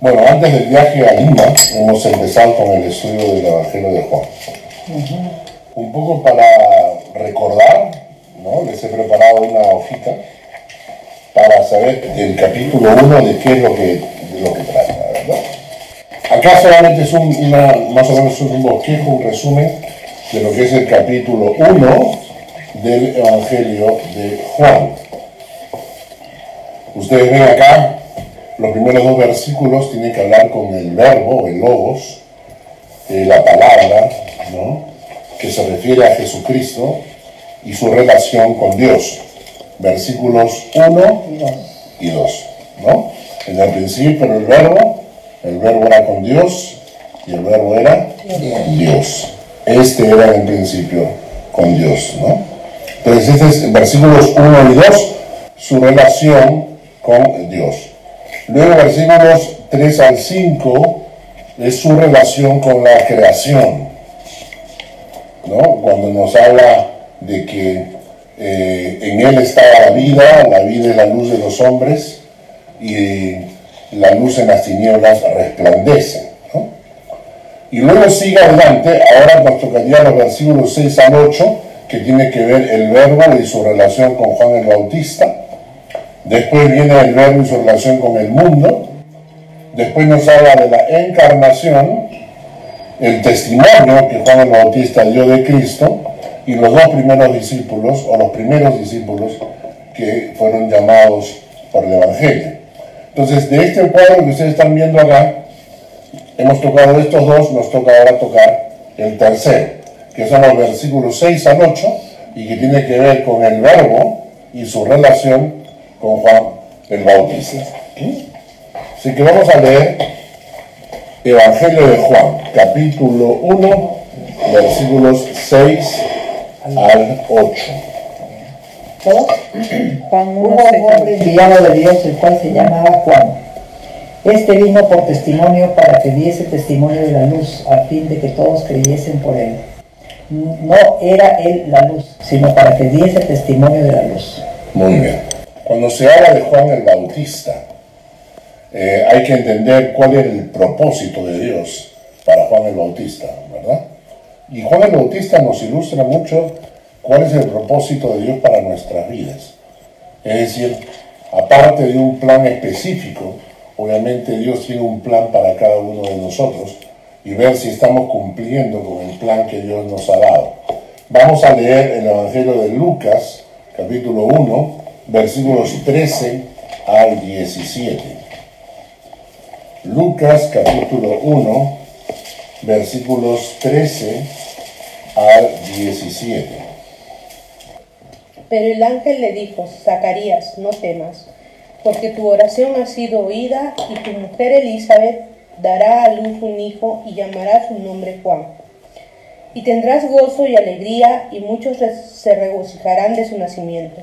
Bueno, antes del viaje a Lima, hemos empezado con el estudio del Evangelio de Juan. Un poco para recordar, ¿no? Les he preparado una hojita para saber el capítulo 1 de qué es lo que, de lo que trata, ¿verdad? Acá solamente es un, una, más o menos un bosquejo, un resumen de lo que es el capítulo 1 del Evangelio de Juan. Ustedes ven acá, los primeros dos versículos tienen que hablar con el verbo, el logos, eh, la palabra, ¿no? que se refiere a Jesucristo y su relación con Dios. Versículos 1 y 2. ¿no? En el principio el verbo, el verbo era con Dios y el verbo era Dios. Este era en principio con Dios. ¿no? Entonces, este es versículos 1 y 2, su relación con Dios. Luego, versículos 3 al 5, es su relación con la creación. ¿no? Cuando nos habla de que eh, en Él estaba la vida, la vida es la luz de los hombres, y la luz en las tinieblas resplandece. ¿no? Y luego sigue adelante, ahora nos tocaría los versículos 6 al 8, que tiene que ver el verbo y su relación con Juan el Bautista. Después viene el verbo y su relación con el mundo. Después nos habla de la encarnación, el testimonio que Juan el Bautista dio de Cristo y los dos primeros discípulos, o los primeros discípulos que fueron llamados por el Evangelio. Entonces, de este cuadro que ustedes están viendo acá, hemos tocado estos dos, nos toca ahora tocar el tercero, que son los versículos 6 al 8, y que tiene que ver con el verbo y su relación con Juan el Bautista. Así que vamos a leer Evangelio de Juan, capítulo 1, versículos 6 al 8. Juan 1, Hubo un hombre enviado de Dios, el cual se llamaba Juan. Este vino por testimonio para que diese testimonio de la luz, a fin de que todos creyesen por él. No era él la luz, sino para que diese testimonio de la luz. Muy bien. Cuando se habla de Juan el Bautista, eh, hay que entender cuál era el propósito de Dios para Juan el Bautista, ¿verdad? Y Juan el Bautista nos ilustra mucho cuál es el propósito de Dios para nuestras vidas. Es decir, aparte de un plan específico, obviamente Dios tiene un plan para cada uno de nosotros y ver si estamos cumpliendo con el plan que Dios nos ha dado. Vamos a leer el Evangelio de Lucas, capítulo 1, versículos 13 al 17. Lucas, capítulo 1, versículos 13 al 17. Pero el ángel le dijo, Zacarías, no temas, porque tu oración ha sido oída y tu mujer Elizabeth dará a luz un hijo y llamará su nombre Juan. Y tendrás gozo y alegría y muchos se regocijarán de su nacimiento,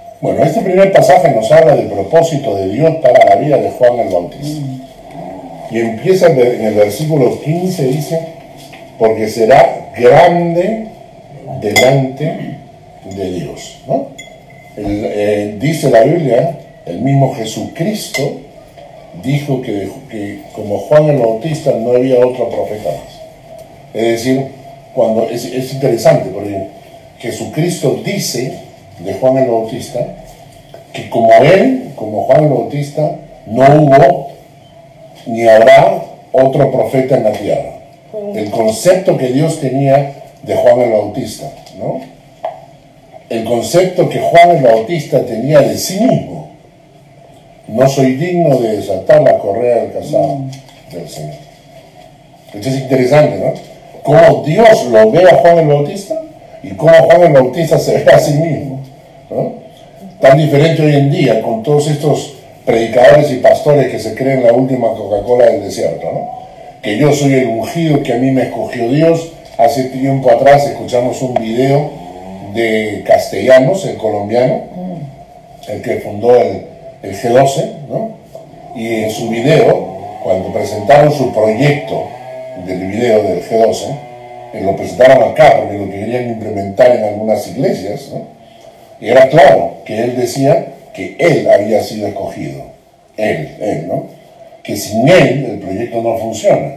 Bueno, este primer pasaje nos habla del propósito de Dios para la vida de Juan el Bautista. Y empieza en el versículo 15, dice, porque será grande delante de Dios. eh, dice la Biblia, el mismo Jesucristo dijo que, que, como Juan el Bautista no había otro profeta más. Es decir, cuando es, es interesante porque Jesucristo dice de Juan el Bautista que como él, como Juan el Bautista, no hubo ni habrá otro profeta en la tierra. El concepto que Dios tenía de Juan el Bautista, ¿no? El concepto que Juan el Bautista tenía de sí mismo. No soy digno de desatar la correa del casado del Señor. Esto es interesante, ¿no? Cómo Dios lo ve a Juan el Bautista y cómo Juan el Bautista se ve a sí mismo, Tan diferente hoy en día con todos estos predicadores y pastores que se creen la última Coca-Cola del desierto. Que yo soy el ungido, que a mí me escogió Dios. Hace tiempo atrás escuchamos un video de Castellanos, el colombiano, el que fundó el, el G12, ¿no? Y en su video, cuando presentaron su proyecto del video del G12, eh, lo presentaron acá porque lo querían implementar en algunas iglesias. Era claro que él decía que él había sido escogido. Él, él, ¿no? Que sin él el proyecto no funciona.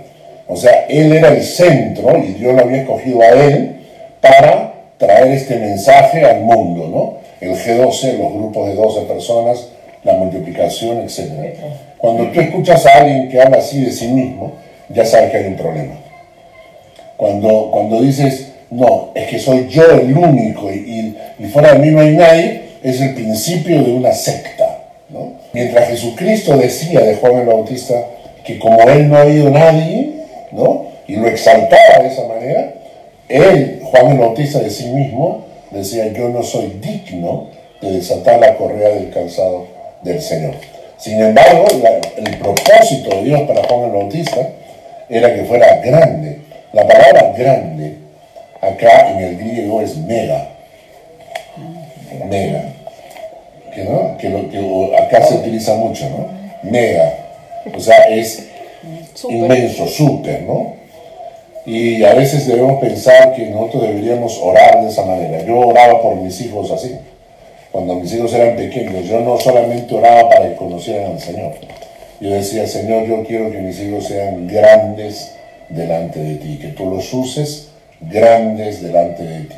O sea, él era el centro y Dios lo había escogido a él para traer este mensaje al mundo, ¿no? El G12, los grupos de 12 personas, la multiplicación, etc. Cuando tú escuchas a alguien que habla así de sí mismo, ya sabes que hay un problema. Cuando, cuando dices, no, es que soy yo el único y, y, fuera de mí no hay nadie, es el principio de una secta. ¿no? Mientras Jesucristo decía de Juan el Bautista que como él no ha habido nadie, ¿no? y lo exaltaba de esa manera, él, Juan el Bautista de sí mismo, decía, yo no soy digno de desatar la correa del calzado del Señor. Sin embargo, el propósito de Dios para Juan el Bautista era que fuera grande. La palabra grande acá en el griego es mega. Mega. Que, ¿no? que, lo, que acá se utiliza mucho, ¿no? Mega. O sea, es inmenso, súper, ¿no? Y a veces debemos pensar que nosotros deberíamos orar de esa manera. Yo oraba por mis hijos así cuando mis hijos eran pequeños, yo no solamente oraba para que conocieran al Señor. Yo decía, Señor, yo quiero que mis hijos sean grandes delante de ti, que tú los uses grandes delante de ti.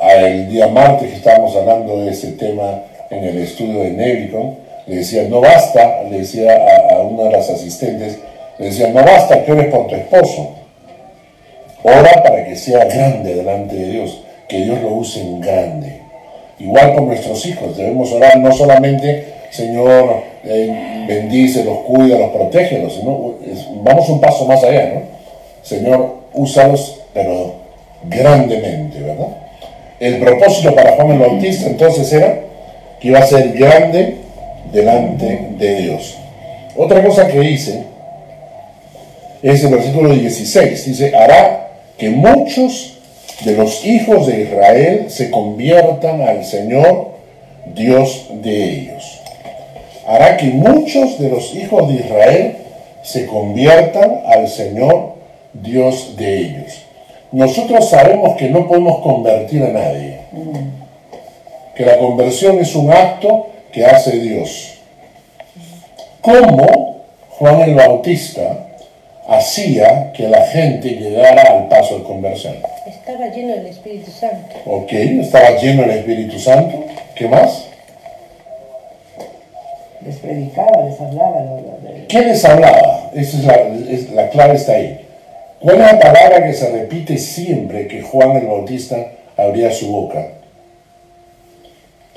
El día martes que estábamos hablando de ese tema en el estudio de Nevicon, le decía, no basta, le decía a, a una de las asistentes, le decía, no basta que ores por tu esposo, ora para que sea grande delante de Dios, que Dios lo use en grande. Igual con nuestros hijos, debemos orar no solamente, Señor, eh, bendice, los cuida, los protege, sino vamos un paso más allá, ¿no? Señor, úsalos, pero grandemente, ¿verdad? El propósito para Juan el Bautista entonces era que iba a ser grande delante de Dios. Otra cosa que dice es el versículo 16, dice, hará que muchos de los hijos de Israel se conviertan al Señor, Dios de ellos. Hará que muchos de los hijos de Israel se conviertan al Señor, Dios de ellos. Nosotros sabemos que no podemos convertir a nadie, que la conversión es un acto que hace Dios. ¿Cómo Juan el Bautista hacía que la gente llegara al paso de conversión? Estaba lleno del Espíritu Santo. Ok, estaba lleno del Espíritu Santo. ¿Qué más? Les predicaba, les hablaba. ¿Qué les hablaba? Esa es la, es, la clave está ahí. ¿Cuál es la palabra que se repite siempre que Juan el Bautista abría su boca?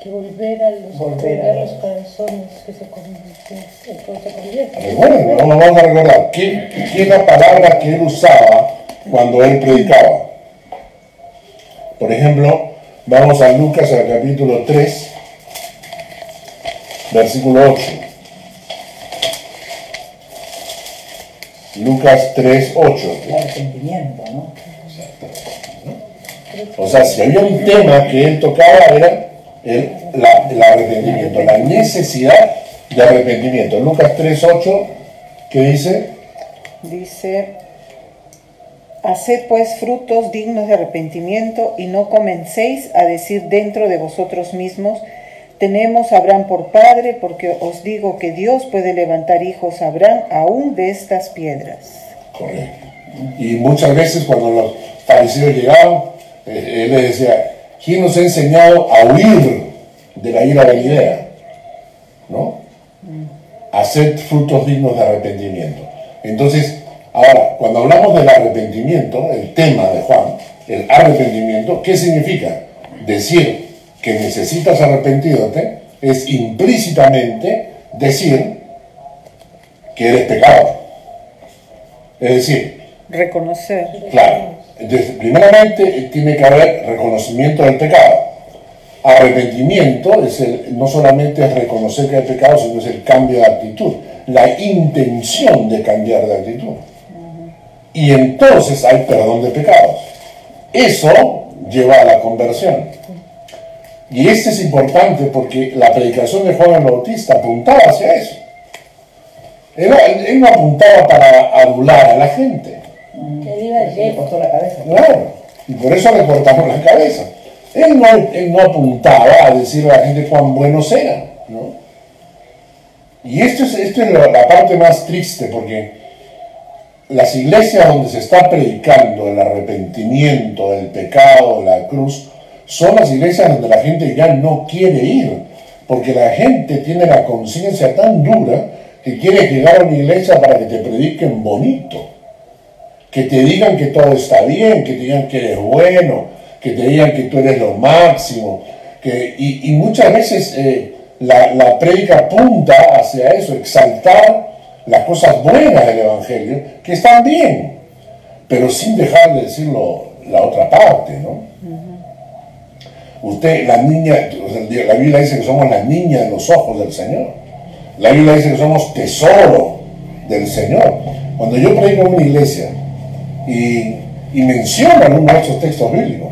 Que volver a los, volver a los corazones que se convierten. Recuerden, no vamos a recordar. ¿Qué, ¿Qué es la palabra que él usaba cuando él predicaba? Por ejemplo, vamos a Lucas al capítulo 3, versículo 8. Lucas 3, 8. El arrepentimiento, ¿no? O sea, si había un tema que él tocaba era el, la, el arrepentimiento, la necesidad de arrepentimiento. Lucas 3, 8, ¿qué dice? Dice, Haced pues frutos dignos de arrepentimiento y no comencéis a decir dentro de vosotros mismos, tenemos a Abraham por padre, porque os digo que Dios puede levantar hijos a Abraham aún de estas piedras. Correcto. Y muchas veces cuando los fariseos llegaban, eh, él les decía, ¿quién nos ha enseñado a huir de la ira venidera? ¿No? Hacer frutos dignos de arrepentimiento. Entonces, ahora, cuando hablamos del arrepentimiento, el tema de Juan, el arrepentimiento, ¿qué significa? Decir que necesitas arrepentirte es implícitamente decir que eres pecador. Es decir, reconocer. Claro. Entonces, primeramente tiene que haber reconocimiento del pecado. Arrepentimiento es el, no solamente es reconocer que hay pecado, sino es el cambio de actitud, la intención de cambiar de actitud. Y entonces hay perdón de pecados. Eso lleva a la conversión. Y esto es importante porque la predicación de Juan el Bautista apuntaba hacia eso. Él, él no apuntaba para adular a la gente. Le cortó la cabeza. Claro, y por eso le cortamos la cabeza. Él no, él no apuntaba a decirle a la gente cuán buenos eran, ¿no? Y esto es, esto es la, la parte más triste porque las iglesias donde se está predicando el arrepentimiento, el pecado, la cruz, son las iglesias donde la gente ya no quiere ir, porque la gente tiene la conciencia tan dura que quiere llegar a una iglesia para que te prediquen bonito, que te digan que todo está bien, que te digan que eres bueno, que te digan que tú eres lo máximo, que, y, muchas veces eh, la, la prédica apunta hacia eso, exaltar las cosas buenas del Evangelio, que están bien, pero sin dejar de decirlo la otra parte, ¿no? Usted, la niña, la Biblia dice que somos la niña de los ojos del Señor. La Biblia dice que somos tesoro del Señor. Cuando yo predico en una iglesia y, y menciono algunos de textos bíblicos,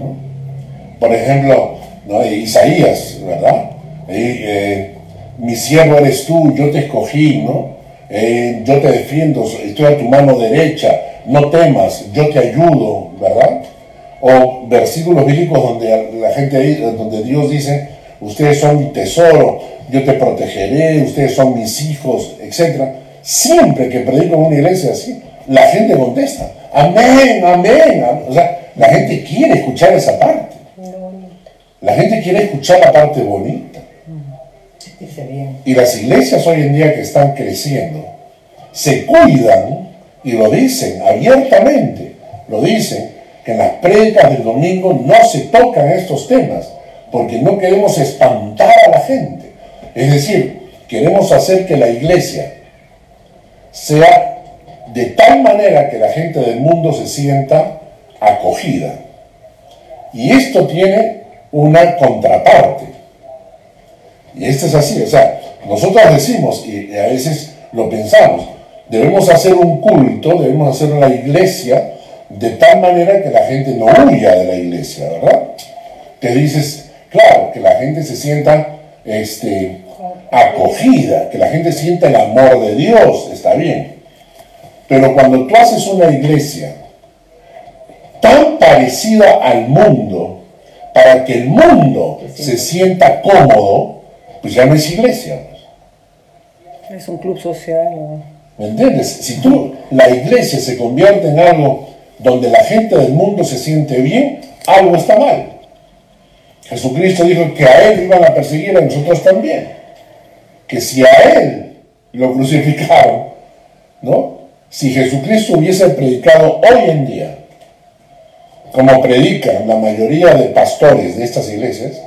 por ejemplo, ¿no? Isaías, ¿verdad? Eh, mi siervo eres tú, yo te escogí, ¿no? Eh, yo te defiendo, estoy a tu mano derecha, no temas, yo te ayudo, ¿verdad? O versículos bíblicos donde la gente, donde Dios dice, ustedes son mi tesoro, yo te protegeré, ustedes son mis hijos, etc. Siempre que predico en una iglesia así, la gente contesta, amén, amén. O sea, la gente quiere escuchar esa parte. La gente quiere escuchar la parte bonita. Y las iglesias hoy en día que están creciendo se cuidan y lo dicen abiertamente, lo dicen, en las predicas del domingo no se tocan estos temas, porque no queremos espantar a la gente. Es decir, queremos hacer que la iglesia sea de tal manera que la gente del mundo se sienta acogida. Y esto tiene una contraparte. Y esto es así, o sea, nosotros decimos, y a veces lo pensamos, debemos hacer un culto, debemos hacer una iglesia de tal manera que la gente no huya de la iglesia, ¿verdad? Te dices, claro, que la gente se sienta este, acogida, que la gente sienta el amor de Dios, está bien. Pero cuando tú haces una iglesia tan parecida al mundo, para que el mundo se sienta cómodo, pues ya no es iglesia. Es un club social. ¿Me entiendes? Si tú, la iglesia se convierte en algo donde la gente del mundo se siente bien, algo está mal. Jesucristo dijo que a él iban a perseguir a nosotros también. Que si a él lo crucificaron, ¿no? Si Jesucristo hubiese predicado hoy en día, como predican la mayoría de pastores de estas iglesias,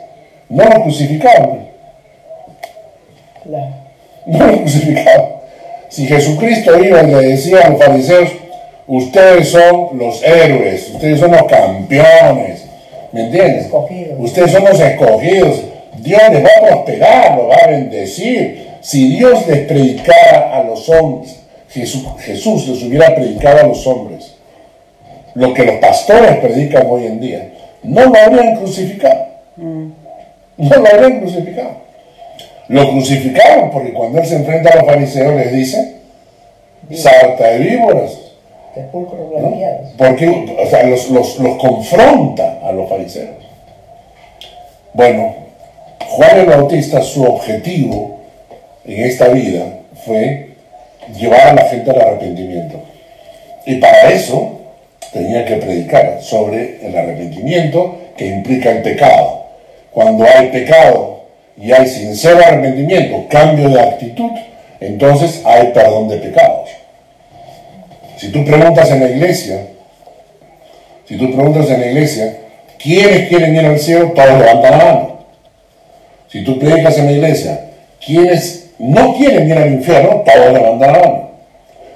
no lo crucificaron. No lo crucificaron. Si Jesucristo iba y le decía a los fariseos, ustedes son los héroes, ustedes son los campeones, ¿me entiendes? Ustedes son los escogidos, Dios les va a prosperar, los va a bendecir. Si Dios les predicara a los hombres, Jesús, Jesús les hubiera predicado a los hombres, lo que los pastores predican hoy en día, no lo habrían crucificado. Mm. No lo habrían crucificado. Lo crucificaron porque cuando él se enfrenta a los fariseos les dice, sarta de víboras. Porque o sea, los, los, los confronta a los fariseos. Bueno, Juan el Bautista, su objetivo en esta vida fue llevar a la gente al arrepentimiento. Y para eso tenía que predicar sobre el arrepentimiento que implica el pecado. Cuando hay pecado y hay sincero arrepentimiento, cambio de actitud, entonces hay perdón de pecados. Si tú preguntas en la iglesia, si tú preguntas en la iglesia, ¿quiénes quieren ir al cielo? Todos levantan la mano. Si tú predicas en la iglesia, ¿quiénes no quieren ir al infierno? Todos levantan la mano.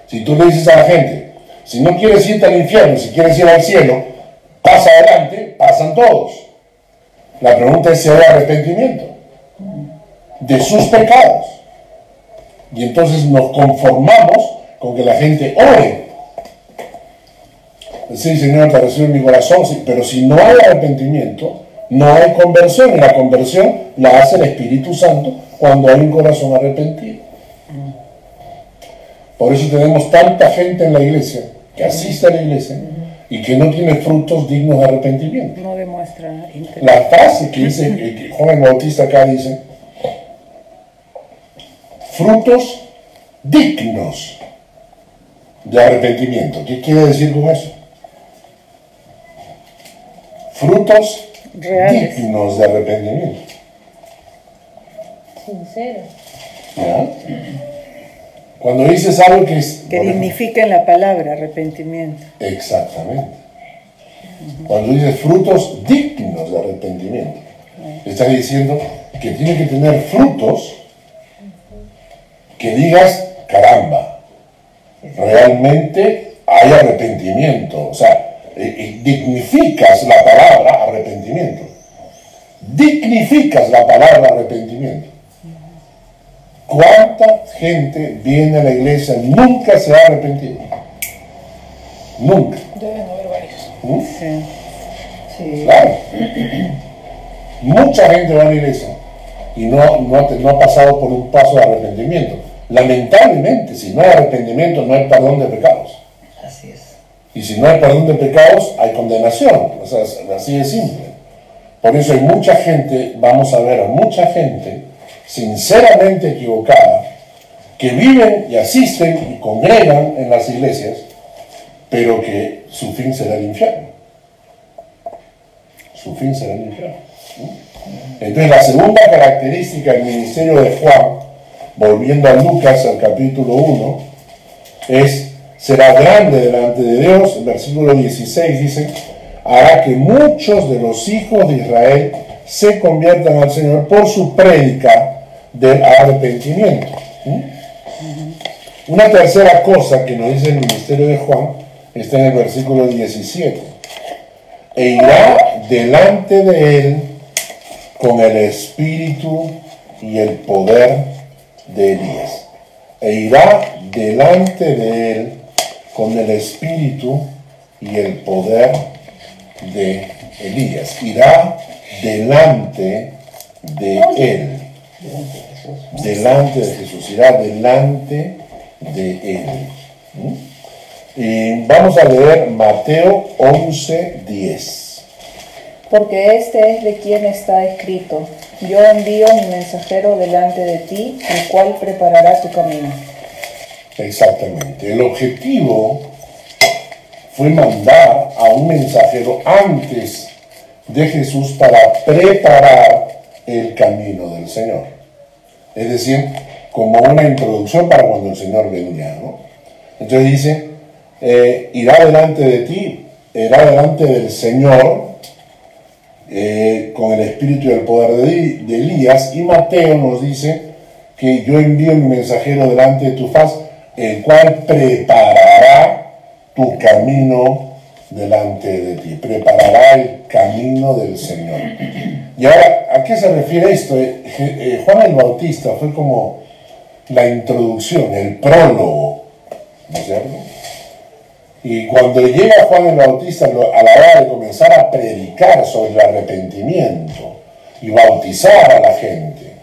Si tú le dices a la gente, si no quieres irte al infierno, si quieres ir al cielo, pasa adelante, pasan todos. La pregunta es si hay arrepentimiento de sus pecados. Y entonces nos conformamos con que la gente ore. Sí, Señor, te recibo en mi corazón, sí, pero si no hay arrepentimiento, no hay conversión. Y la conversión la hace el Espíritu Santo cuando hay un corazón arrepentido. Por eso tenemos tanta gente en la iglesia que asiste a la iglesia y que no tiene frutos dignos de arrepentimiento. No demuestra interés. La frase que dice, que que Juan el Bautista acá dice, frutos dignos de arrepentimiento. ¿Qué quiere decir con eso? Frutos Reales. dignos de arrepentimiento. Sincero. ¿Ya? Cuando dices algo que es... Que ejemplo, dignifiquen la palabra arrepentimiento. Exactamente. Cuando dices frutos dignos de arrepentimiento, estás diciendo que tiene que tener frutos que digas, caramba, realmente hay arrepentimiento. O sea, eh, dignificas la palabra arrepentimiento. Dignificas la palabra arrepentimiento. ¿Cuánta gente viene a la iglesia nunca se ha arrepentido? Nunca. Deben haber varios. ¿Mm? Sí. Sí. Claro. Mucha gente va a la iglesia y no, no, ha- no ha pasado por un paso de arrepentimiento. Lamentablemente, si no hay arrepentimiento, no hay perdón de pecados. Así es. Y si no hay perdón de pecados, hay condenación. O sea, así de simple. Por eso hay mucha gente, vamos a ver mucha gente sinceramente equivocada, que viven y asisten y congregan en las iglesias, pero que su fin será el infierno. Su fin será el infierno. Entonces la segunda característica del ministerio de Juan, volviendo a Lucas al capítulo 1, es, será grande delante de Dios, el versículo 16 dice, hará que muchos de los hijos de Israel se conviertan al Señor por su prédica del arrepentimiento. ¿Mm? Una tercera cosa que nos dice el ministerio de Juan está en el versículo 17. E irá delante de él con el espíritu y el poder de Elías. E irá delante de él con el espíritu y el poder de Elías. Irá delante de él. Delante de Jesús. Irá delante de él. ¿Mm? Y vamos a leer Mateo 11, 10. Porque este es de quien está escrito, yo envío mi mensajero delante de ti, el cual preparará tu camino. Exactamente. El objetivo fue mandar a un mensajero antes de Jesús para preparar el camino del Señor. Es decir, como una introducción para cuando el Señor venía. ¿no? Entonces dice, eh, irá delante de ti, irá delante del Señor eh, con el espíritu y el poder de, Elías. Y Mateo nos dice que yo envío mi mensajero delante de tu faz, el cual preparará tu camino delante de ti, preparará el camino del Señor. Y ahora, ¿a qué se refiere esto? Eh, eh, Juan el Bautista fue como la introducción, el prólogo, ¿no es cierto? Y cuando llega Juan el Bautista a la hora de comenzar a predicar sobre el arrepentimiento y bautizar a la gente,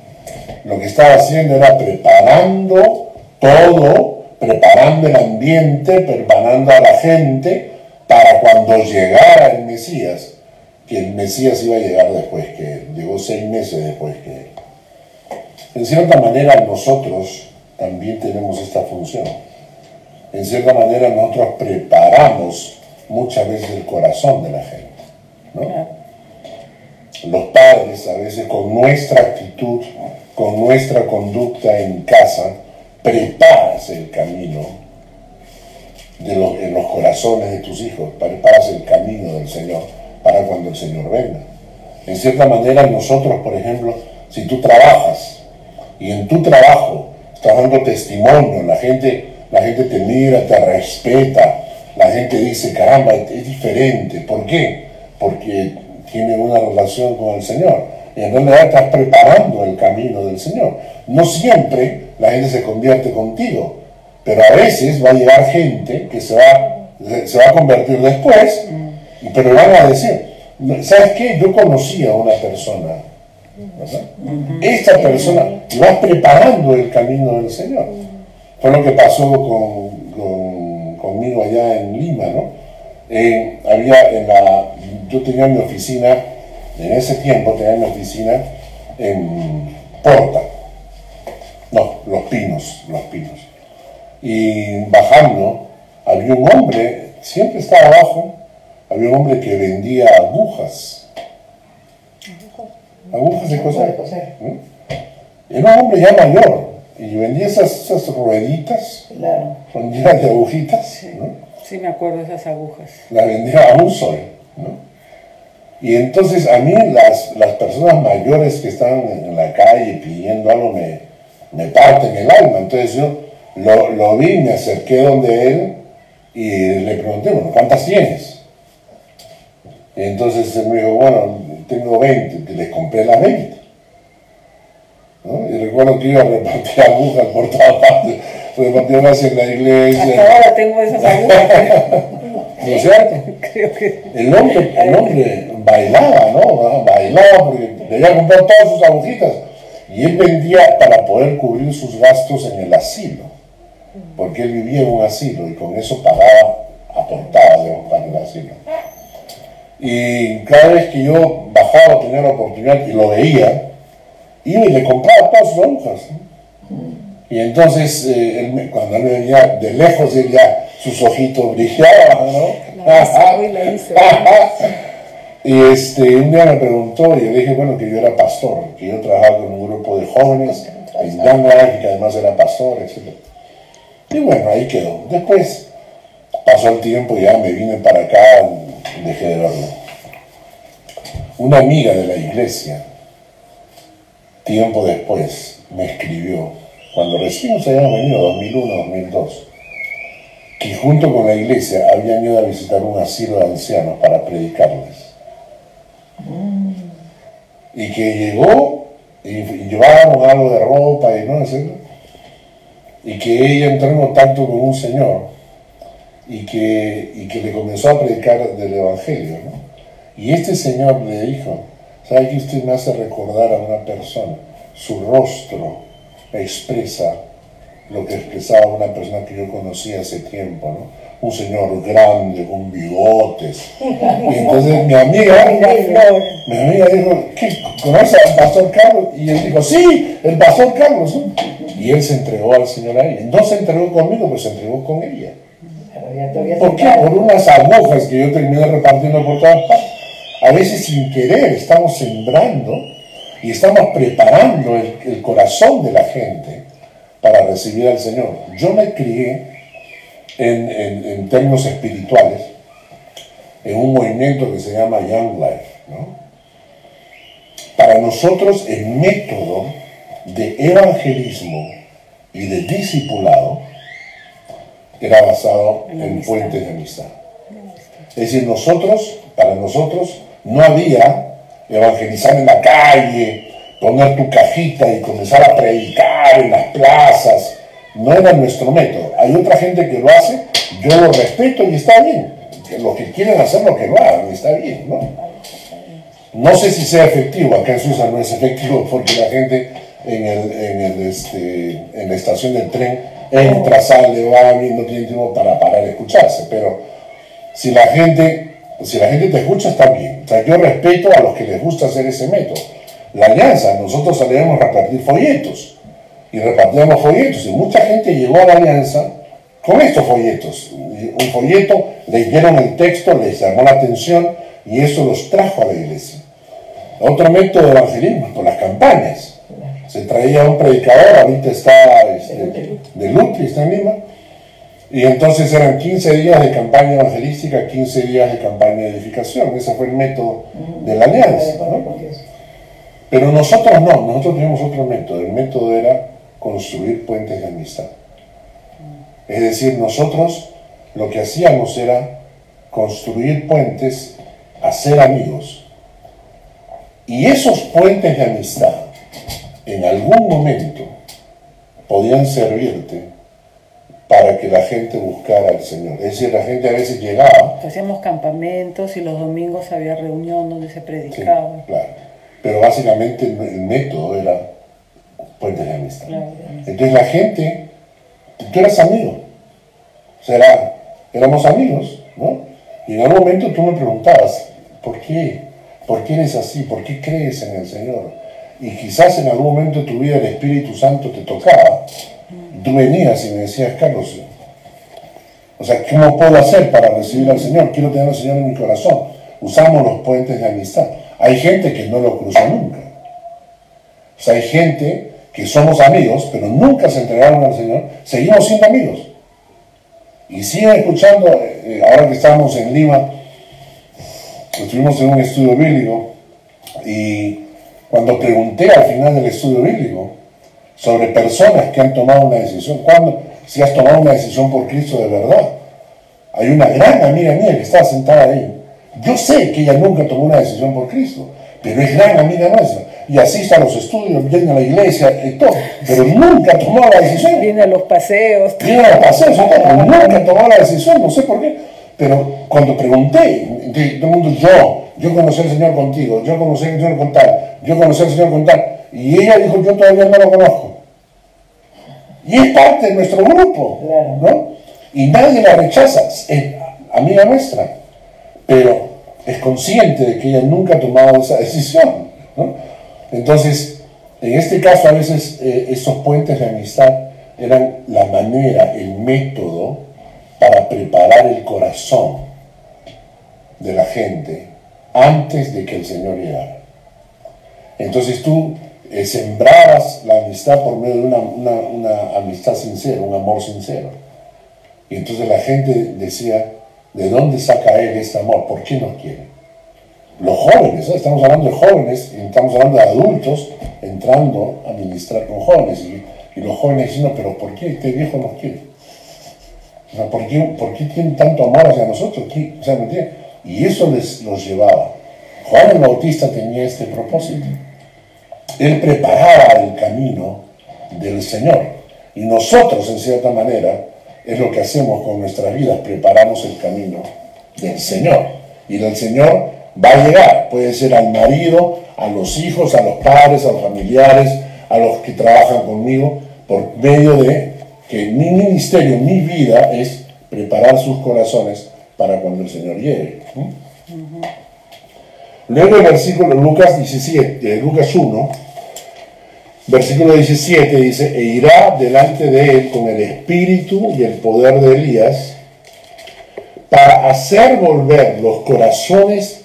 lo que estaba haciendo era preparando todo, preparando el ambiente, preparando a la gente para cuando llegara el Mesías, que el Mesías iba a llegar después que él, llegó seis meses después que él. En cierta manera nosotros también tenemos esta función. En cierta manera nosotros preparamos muchas veces el corazón de la gente. ¿no? Los padres a veces con nuestra actitud, con nuestra conducta en casa, preparas el camino de los- en los corazones de tus hijos, preparas el camino del Señor para cuando el Señor venga. En cierta manera nosotros, por ejemplo, si tú trabajas y en tu trabajo estás dando testimonio, la gente, la gente te mira, te respeta, la gente dice, caramba, es diferente. ¿Por qué? Porque tienen una relación con el Señor. Y en realidad estás preparando el camino del Señor. No siempre la gente se convierte contigo, pero a veces va a llegar gente que se va, se va a convertir después, pero van a decir, ¿sabes qué? Yo conocí a una persona. Esta persona va preparando el camino del Señor. Fue lo que pasó con, conmigo allá en Lima, ¿no? Eh, había en la, yo tenía mi oficina, en ese tiempo tenía mi oficina en Porta, no, Los Pinos, Los Pinos. Y bajando, había un hombre, siempre estaba abajo, había un hombre que vendía agujas. Agujas de coser. ¿Mm? Era un hombre ya mayor y vendía esas, esas rueditas Claro. llenas de agujitas. ¿no? Sí, me acuerdo de esas agujas. la vendía a un sol. ¿no? Y entonces a mí las, las personas mayores que están en la calle pidiendo algo me, me parten el alma. Entonces yo lo, lo vi, me acerqué donde él y le pregunté, bueno, ¿cuántas tienes? Y entonces él me dijo, bueno, tengo 20, y les compré las 20. ¿no? Y recuerdo que iba a repartir agujas por todas partes, repartía más en la Hasta iglesia. ahora tengo esas agujas. ¿No es cierto? Creo que. El hombre, el hombre bailaba, ¿no? Bailaba porque debía comprar todas sus agujitas. Y él vendía para poder cubrir sus gastos en el asilo. Porque él vivía en un asilo y con eso pagaba, aportaba digamos, para el asilo. Y cada vez que yo bajaba, tenía la oportunidad y lo veía, iba y le compraba todas sus. ¿no? Y entonces, eh, él cuando él venía de lejos, él ya, sus ojitos brillaban, ¿no? La hice. Y este, un día me preguntó, y yo le dije, bueno, que yo era pastor, que yo trabajaba con un grupo de jóvenes en Ghana, y que además era pastor, etc. Y bueno, ahí quedó. Después pasó el tiempo y ya me vine para acá, dejé de verlo. Una amiga de la iglesia, tiempo después, me escribió, cuando recién nos habíamos venido, 2001, 2002, que junto con la iglesia habían ido a visitar un asilo de ancianos para predicarles. Y que llegó y, y llevaron algo de ropa y no sé, y que ella entró en contacto con un señor y que, y que le comenzó a predicar del Evangelio. ¿no? Y este señor le dijo, ¿sabe que usted me hace recordar a una persona? Su rostro expresa lo que expresaba una persona que yo conocí hace tiempo, ¿no? Un señor grande, con bigotes. Y entonces mi amiga, mi amiga dijo, ¿qué? ¿Conoce al pastor Carlos? Y él dijo, sí, el pastor Carlos. Y él se entregó al Señor ahí. No se entregó conmigo, pues se entregó con ella. Pero ¿Por qué? Por unas agujas que yo terminé repartiendo por todas partes. A veces sin querer estamos sembrando y estamos preparando el corazón de la gente para recibir al Señor. Yo me crié en, en- en términos espirituales en un movimiento que se llama Young Life. ¿no? Para nosotros el método de evangelismo y de discipulado era basado En en puentes de amistad. Es decir, nosotros, para nosotros, no había evangelizar en la calle, poner tu cajita y comenzar a predicar en las plazas. No era nuestro método. Hay otra gente que lo hace, yo lo respeto y está bien. Los que quieren hacerlo, que lo hagan, está bien, ¿no? No sé si sea efectivo, acá en Suiza no es efectivo porque la gente en, el, en, el, este, en la estación del tren entra, sale, va no tiene tiempo para parar a escucharse, pero si la gente, si la gente te escucha está bien. O sea, yo respeto a los que les gusta hacer ese método. La alianza, nosotros salíamos a repartir folletos y repartíamos folletos y mucha gente llegó a la alianza con estos folletos. Un folleto, leyeron el texto, les llamó la atención y eso los trajo a la iglesia. Otro método de evangelismo, por las campañas. Se traía un predicador, ahorita está este, de Lutri, está en Lima, y entonces eran 15 días de campaña evangelística, 15 días de campaña de edificación. Ese fue el método de la alianza. ¿no? Pero nosotros no, nosotros teníamos otro método. El método era construir puentes de amistad. Es decir, nosotros lo que hacíamos era construir puentes, hacer amigos Y esos puentes de amistad, en algún momento, podían servirte para que la gente buscara al Señor. Es decir, la gente a veces llegaba. Hacíamos campamentos y los domingos había reunión donde se Sí, predicaba. claro. Pero básicamente el método era puentes de amistad. Entonces la gente, tú eras amigo. O sea, era- éramos amigos, ¿no? Y en algún momento tú me preguntabas, ¿por qué? ¿Por qué eres así? ¿Por qué crees en el Señor? Y quizás en algún momento de tu vida el Espíritu Santo te tocaba. Y tú venías y me decías, Carlos, o sea, ¿cómo puedo hacer para recibir al Señor? Quiero tener al Señor en mi corazón. Usamos los puentes de amistad. Hay gente que no lo cruza nunca. O sea, hay gente que somos amigos, pero nunca se entregaron al Señor. Seguimos siendo amigos. Y siguen escuchando, eh, ahora que estamos en Lima, estuvimos en un estudio bíblico y cuando pregunté al final del estudio bíblico sobre personas que han tomado una decisión, cuando si has tomado una decisión por Cristo de verdad, hay una gran amiga mía que está sentada ahí. Yo sé que ella nunca tomó una decisión por Cristo, pero es gran amiga nuestra. Y asiste a los estudios, viene a la iglesia y todo, pero nunca tomó la decisión. Viene a los paseos. Viene a paseos, y todo, pero nunca tomó la decisión, no sé por qué. Pero cuando pregunté, todo el mundo, yo, yo conocí al Señor contigo, yo conocí al Señor con tal, yo conocí al Señor con tal. Y ella dijo, yo todavía no lo conozco. Y es parte de nuestro grupo. ¿no? Y nadie la rechaza, es amiga nuestra, pero es consciente de que ella nunca ha tomado esa decisión, ¿no? Entonces, en este caso a veces eh, esos puentes de amistad eran la manera, el método para preparar el corazón de la gente antes de que el Señor llegara. Entonces tú eh, sembrabas la amistad por medio de una, una- amistad sincera, un amor sincero. Y entonces la gente decía, ¿de dónde saca él este amor? ¿Por qué nos quiere? Los jóvenes, ¿eh? estamos hablando de jóvenes, estamos hablando de adultos entrando a ministrar con jóvenes. Y, y los jóvenes diciendo, pero ¿por qué este viejo nos quiere? O sea, ¿por qué, por qué tienen tanto amor hacia nosotros? ¿Qué? O sea, ¿me entiendes? Y eso les, los llevaba. Juan el Bautista tenía este propósito. Él preparaba el camino del Señor. Y nosotros, en cierta manera, es lo que hacemos con nuestras vidas, preparamos el camino del Señor. Y el Señor va a llegar, puede ser al marido, a los hijos, a los padres, a los familiares, a los que trabajan conmigo, por medio de que mi ministerio, mi vida es preparar sus corazones para cuando el Señor llegue. ¿Mm? Luego el versículo Lucas 17, eh, Lucas 1, versículo 17 dice, e irá delante de él con el espíritu y el poder de Elías para hacer volver los corazones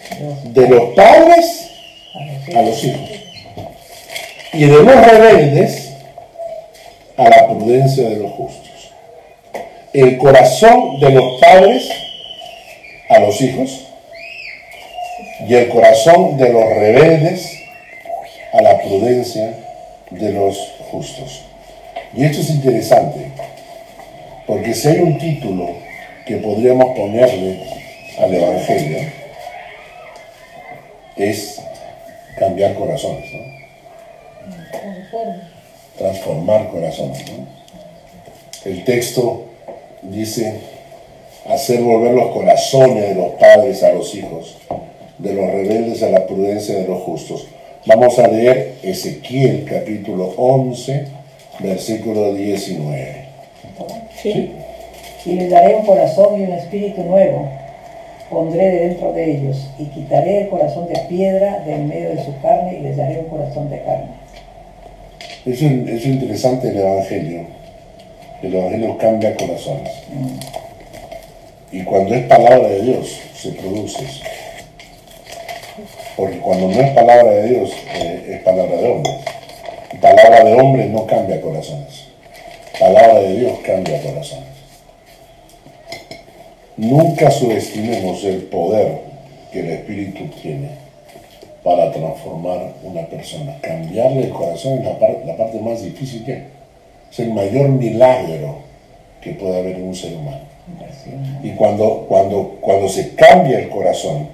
de los padres a los hijos y de los rebeldes a la prudencia de los justos. El corazón de los padres a los hijos y el corazón de los rebeldes a la prudencia de los justos. Y esto es interesante, porque si hay un título que podríamos ponerle al Evangelio, es cambiar corazones, ¿no? transformar corazones. ¿no? El texto dice hacer volver los corazones de los padres a los hijos, de los rebeldes a la prudencia de los justos. Vamos a leer Ezequiel capítulo 11, versículo 19. Sí. Y les daré un corazón y un espíritu nuevo. Pondré de dentro de ellos y quitaré el corazón de piedra de en medio de su carne y les daré un corazón de carne. Es, un- es interesante el Evangelio. El Evangelio cambia corazones. Y cuando es palabra de Dios, se produce eso. Porque cuando no es palabra de Dios, eh, es palabra de hombre. Y palabra de hombre no cambia corazones. Palabra de Dios cambia corazones. Nunca subestimemos el poder que el Espíritu tiene para transformar una persona. Cambiarle el corazón es la, par- la parte más difícil que. Es el mayor milagro que puede haber en un ser humano. Y cuando, cuando, cuando se cambia el corazón,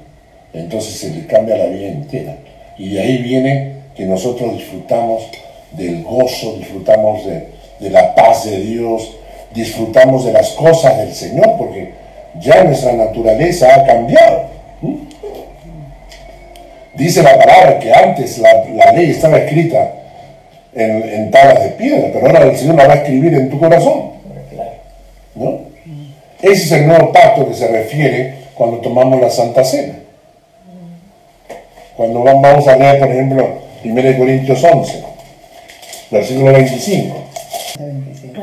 entonces se le cambia la vida entera. Y de ahí viene que nosotros disfrutamos del gozo, disfrutamos de, de la paz de Dios, disfrutamos de las cosas del Señor, porque ya nuestra naturaleza ha cambiado. ¿Mm? Dice la palabra que antes la, la ley estaba escrita en, en tablas de piedra, pero ahora el Señor la va a escribir en tu corazón. ¿no? Ese es el nuevo pacto que se refiere cuando tomamos la Santa Cena. Cuando va- vamos a leer, por ejemplo, 1 Corintios 11, versículo 25.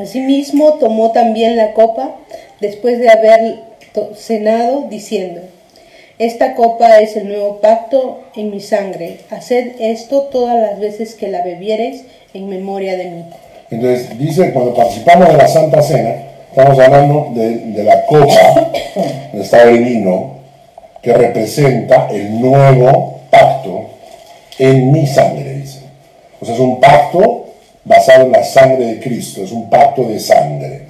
Asimismo tomó también la copa después de haber cenado, diciendo, Esta copa es el nuevo pacto en mi sangre. Haced esto todas las veces que la bebiereis en memoria de mí. Entonces dice, cuando participamos de la Santa Cena, estamos hablando de, la copa, donde está el vino, que representa el nuevo pacto en mi sangre, dice. O sea, es un pacto basado en la sangre de Cristo, es un pacto de sangre.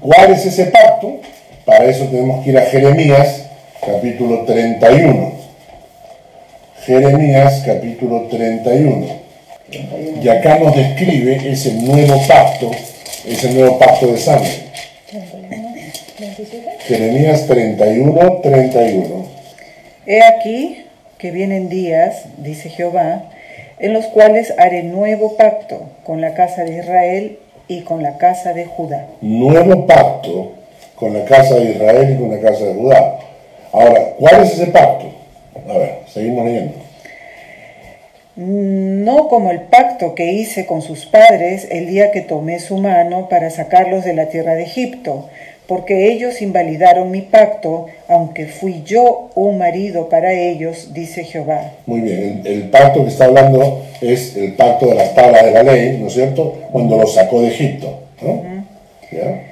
¿Cuál es ese pacto? Para eso tenemos que ir a Jeremías, capítulo 31. Jeremías, capítulo 31. Y acá nos describe ese nuevo pacto, ese nuevo pacto de sangre. Jeremías 31, 31. He aquí que vienen días, dice Jehová, en los cuales haré nuevo pacto con la casa de Israel y con la casa de Judá. Nuevo pacto con la casa de Israel y con la casa de Judá. Ahora, ¿cuál es ese pacto? A ver, seguimos leyendo. No como el pacto que hice con sus padres el día que tomé su mano para sacarlos de la tierra de Egipto, porque ellos invalidaron mi pacto, aunque fui yo un marido para ellos, dice Jehová. Muy bien, el, el pacto que está hablando es el pacto de las tablas de la ley, ¿no es cierto? Cuando los sacó de Egipto. ¿no? ¿Ya?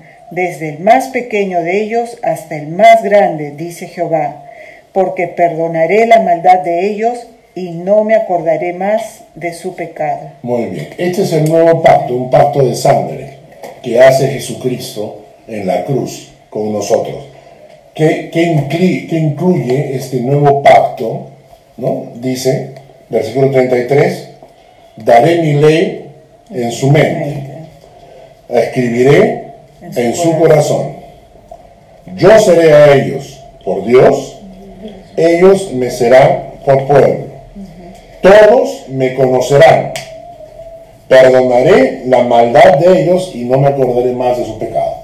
desde el más pequeño de ellos hasta el más grande, dice Jehová, porque perdonaré la maldad de ellos y no me acordaré más de su pecado. Muy bien, este es el nuevo pacto, un pacto de sangre que hace Jesucristo en la cruz con nosotros. ¿Qué, qué incli- qué incluye este nuevo pacto? ¿no? Dice, versículo 33, daré mi ley en su mente, la escribiré en su corazón. Yo seré a ellos por Dios, ellos me serán por pueblo. Todos me conocerán. Perdonaré la maldad de ellos y no me acordaré más de su pecado.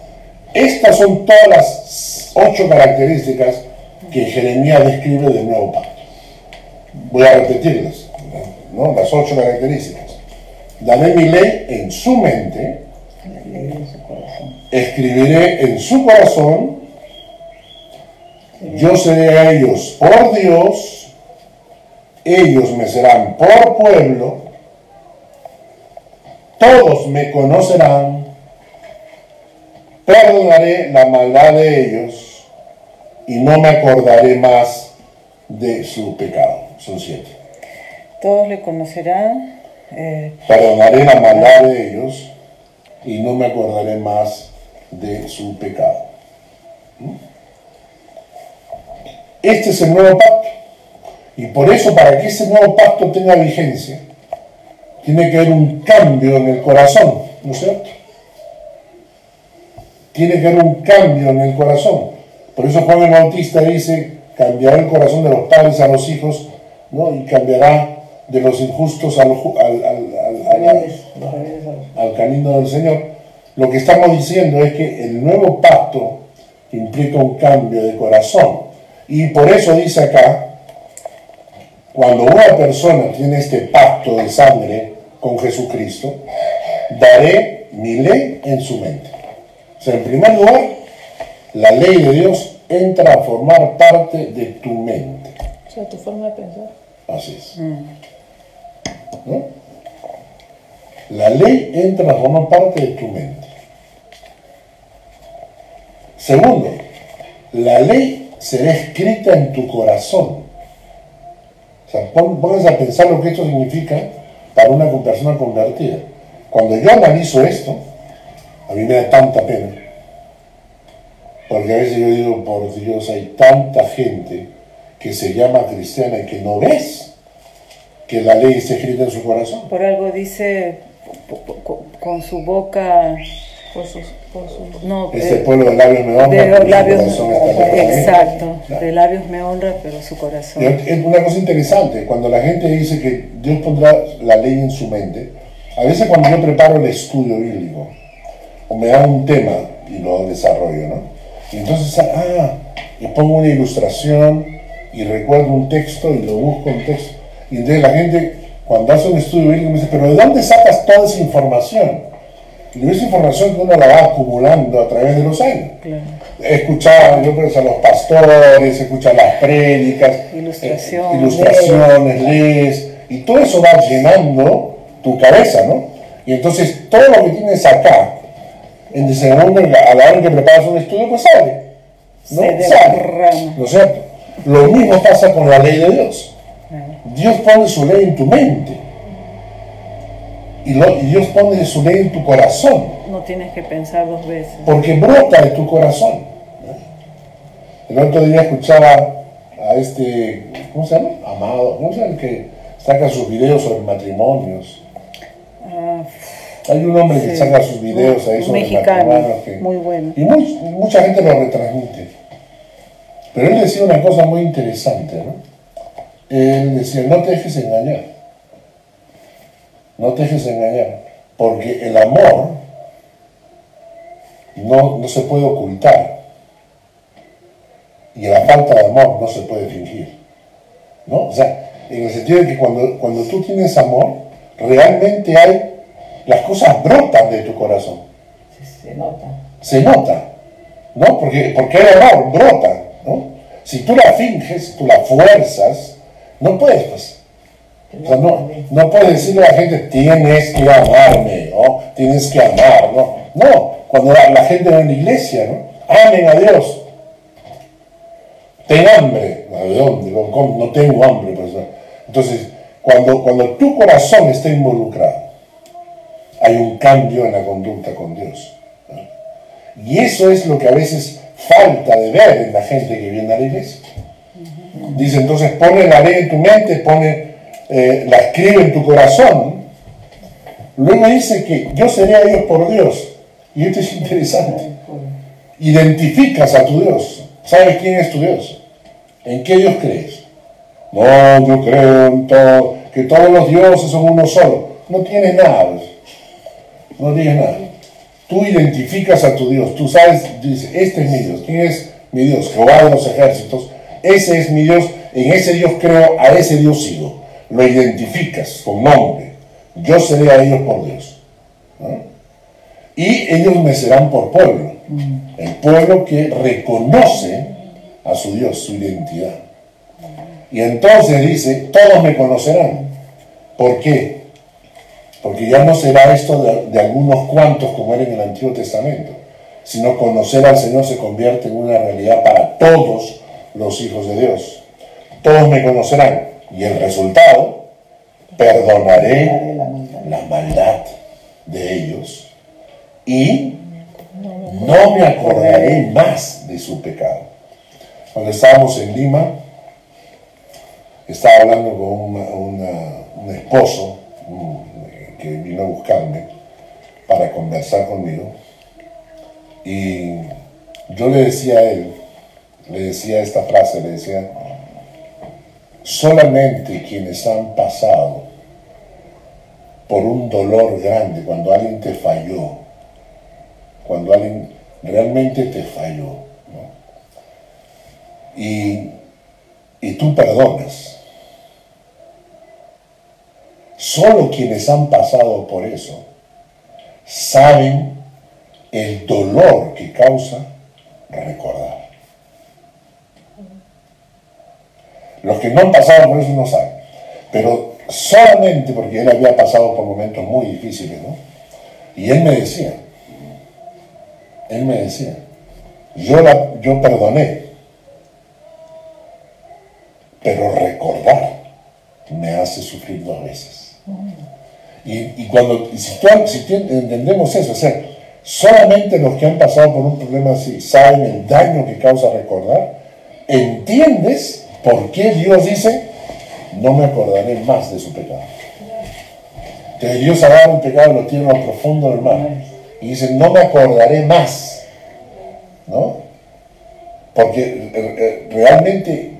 Estas son todas las ocho características que Jeremías describe del nuevo pacto. Voy a repetirlas, ¿no? las ocho características. Daré mi ley en su mente, escribiré en su corazón, yo seré a ellos por Dios, ellos me serán por pueblo, todos me conocerán, perdonaré la maldad de ellos y no me acordaré más de su pecado. Son siete. Todos le conocerán, eh, Perdonaré la maldad de ellos y no me acordaré más de su pecado. ¿Mm? Este es el nuevo pacto. Y por eso, para que ese nuevo pacto tenga vigencia, tiene que haber un cambio en el corazón, ¿no es cierto? Tiene que haber un cambio en el corazón. Por eso Juan el Bautista dice, cambiará el corazón de los padres a los hijos, ¿no? Y cambiará de los injustos ju- al, camino del Señor. Lo que estamos diciendo es que el nuevo pacto implica un cambio de corazón. Y por eso dice acá, cuando una persona tiene este pacto de sangre con Jesucristo, daré mi ley en su mente. O sea, en primer lugar, la ley de Dios entra a formar parte de tu mente. O sea, tu forma de pensar. Así es. ¿No? La ley entra a formar parte de tu mente. Segundo, la ley será escrita en tu corazón. O sea, pónganse a pensar lo que esto significa para una persona convertida. Cuando yo analizo esto, a mí me da tanta pena. Porque a veces yo digo, por Dios, hay tanta gente que se llama cristiana y que no ves que la ley está escrita en su corazón. Por algo dice, con su boca no, este pueblo de labios me honra, de labios, exacto, de labios me honra, pero su corazón. Es una cosa interesante, cuando la gente dice que Dios pondrá la ley en su mente, a veces cuando yo preparo el estudio bíblico, o me dan un tema y lo desarrollo, ¿no? Y entonces, ah, y pongo una ilustración y recuerdo un texto y lo busco un texto. Y entonces la gente, cuando hace un estudio bíblico, me dice, pero ¿de dónde sacas toda esa información? Y esa información que uno la va acumulando a través de los años. Escuchar, yo creo a los pastores, escuchar las prédicas, ilustraciones, eh, ilustraciones lees, y todo eso va llenando tu cabeza, ¿no? Y entonces todo lo que tienes acá, en el segundo, a la hora que preparas un estudio, pues sale. ¿no? sale. ¿No es cierto? Lo mismo pasa con la ley de Dios. Dios pone su ley en tu mente y, Dios pone su ley en tu corazón. No tienes que pensar dos veces. Porque brota de tu corazón. El otro día escuchaba a este, ¿cómo se llama? Amado, ¿cómo se llama? El que saca sus videos sobre matrimonios. Ah, Hay un hombre que saca sus videos ahí sobre matrimonios. muy bueno. Y mucha gente lo retransmite. Pero él decía una cosa muy interesante, ¿no? Él decía, no te dejes engañar. No te dejes engañar, porque el amor no, no se puede ocultar y la falta de amor no se puede fingir. ¿no? O sea, en el sentido de que cuando, cuando tú tienes amor, realmente hay, las cosas brotan de tu corazón. Se nota. Se nota, ¿no? Porque, porque el amor, brota, ¿no? Si tú la finges, tú la fuerzas, no puedes, pues no, no puedes decirle a la gente, tienes que amarme, ¿no? Tienes que amar, ¿no? No, cuando la, gente va en la iglesia, ¿no? Amen a Dios. Ten hambre. ¿De dónde? No tengo hambre. Pues, Entonces, cuando, cuando tu corazón está involucrado, hay un cambio en la conducta con Dios. Y eso es lo que a veces falta de ver en la gente que viene a la iglesia. Dice entonces, pone la ley en tu mente, pone eh, la escribe en tu corazón, luego dice que yo sería Dios por Dios. Y esto es interesante. Identificas a tu Dios. ¿Sabes quién es tu Dios? ¿En qué Dios crees? No, yo creo en todo, que todos los dioses son uno solo. No tienes nada. Pues. No tienes nada. Tú identificas a tu Dios. Tú sabes, dices, este es mi Dios. ¿Quién es mi Dios? Jehová de los ejércitos. Ese es mi Dios. En ese Dios creo, a ese Dios sigo lo identificas con nombre. Yo seré a ellos por Dios. Y ellos me serán por pueblo. El pueblo que reconoce a su Dios, su identidad. Y entonces dice, todos me conocerán. ¿Por qué? Porque ya no será esto de, de algunos cuantos como era en el Antiguo Testamento, sino conocer al Señor se convierte en una realidad para todos los hijos de Dios. Todos me conocerán. Y el resultado, perdonaré la maldad de ellos y no me acordaré más de su pecado. Cuando estábamos en Lima, estaba hablando con un esposo que vino a buscarme para conversar conmigo y yo le decía a él, le decía esta frase, le decía, Solamente quienes han pasado por un dolor grande, cuando alguien te falló, cuando alguien realmente te falló, y, y tú perdonas. Solo quienes han pasado por eso saben el dolor que causa recordar. Los que no han pasado por eso no saben. Pero solamente porque él había pasado por momentos muy difíciles, ¿no? Y él me decía, él me decía, yo, la, yo perdoné, pero recordar me hace sufrir dos veces. Y, cuando, si, si entendemos eso, o sea, solamente los que han pasado por un problema así saben el daño que causa recordar, entiendes por qué Dios dice, no me acordaré más de su pecado. Que Dios agarra un pecado y lo tiene a lo profundo del mar. Y dice, no me acordaré más. ¿No? Porque eh, eh, realmente